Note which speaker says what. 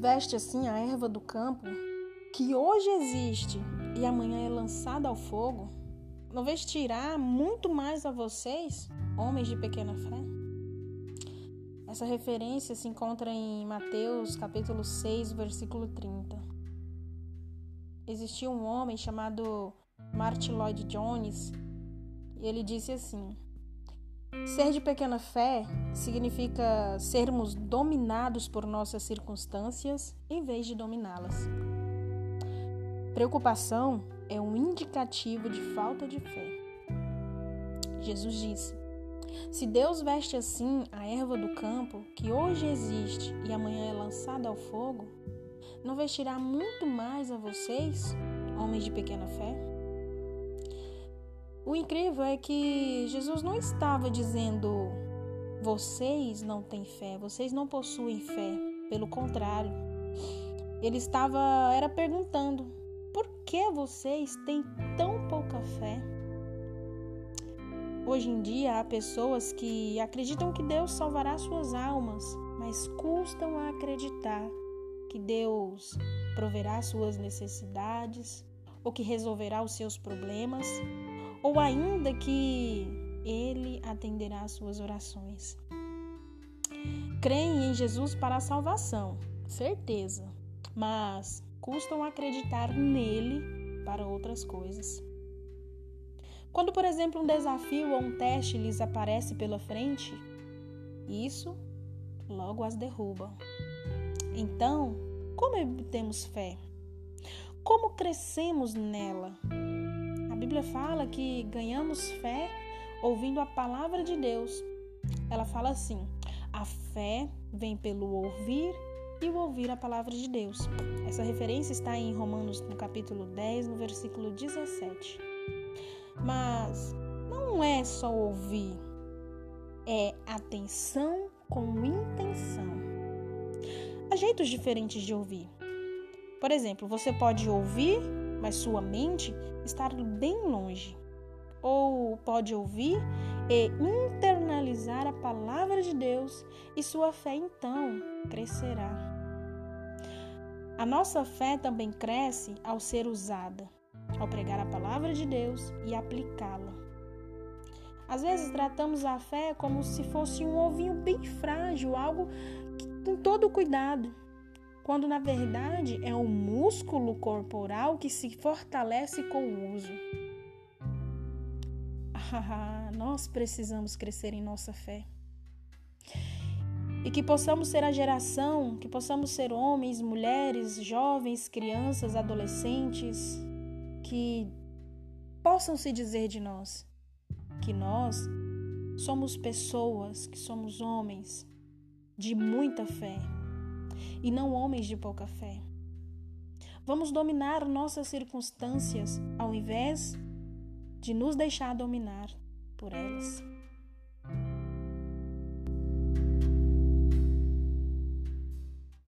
Speaker 1: veste assim a erva do campo, que hoje existe e amanhã é lançada ao fogo, não vestirá muito mais a vocês, homens de pequena fé? Essa referência se encontra em Mateus capítulo 6, versículo 30. Existia um homem chamado Martin Lloyd Jones e ele disse assim: Ser de pequena fé significa sermos dominados por nossas circunstâncias em vez de dominá-las. Preocupação é um indicativo de falta de fé. Jesus disse: Se Deus veste assim a erva do campo, que hoje existe e amanhã é lançada ao fogo, não vestirá muito mais a vocês, homens de pequena fé? O incrível é que Jesus não estava dizendo vocês não têm fé, vocês não possuem fé. Pelo contrário, ele estava era perguntando: por que vocês têm tão pouca fé? Hoje em dia há pessoas que acreditam que Deus salvará suas almas, mas custam a acreditar que Deus proverá suas necessidades ou que resolverá os seus problemas ou ainda que ele atenderá às suas orações. Creem em Jesus para a salvação, certeza, mas custam acreditar nele para outras coisas. Quando, por exemplo, um desafio ou um teste lhes aparece pela frente, isso logo as derruba. Então, como obtemos fé? Como crescemos nela? Bíblia fala que ganhamos fé ouvindo a palavra de Deus. Ela fala assim: a fé vem pelo ouvir e o ouvir a palavra de Deus. Essa referência está em Romanos, no capítulo 10, no versículo 17. Mas não é só ouvir, é atenção com intenção. Há jeitos diferentes de ouvir. Por exemplo, você pode ouvir mas sua mente está bem longe. Ou pode ouvir e internalizar a palavra de Deus e sua fé então crescerá. A nossa fé também cresce ao ser usada, ao pregar a palavra de Deus e aplicá-la. Às vezes tratamos a fé como se fosse um ovinho bem frágil, algo com todo cuidado quando na verdade é um músculo corporal que se fortalece com o uso. Ah, nós precisamos crescer em nossa fé. E que possamos ser a geração, que possamos ser homens, mulheres, jovens, crianças, adolescentes, que possam se dizer de nós que nós somos pessoas, que somos homens de muita fé, e não homens de pouca fé. Vamos dominar nossas circunstâncias ao invés de nos deixar dominar por elas.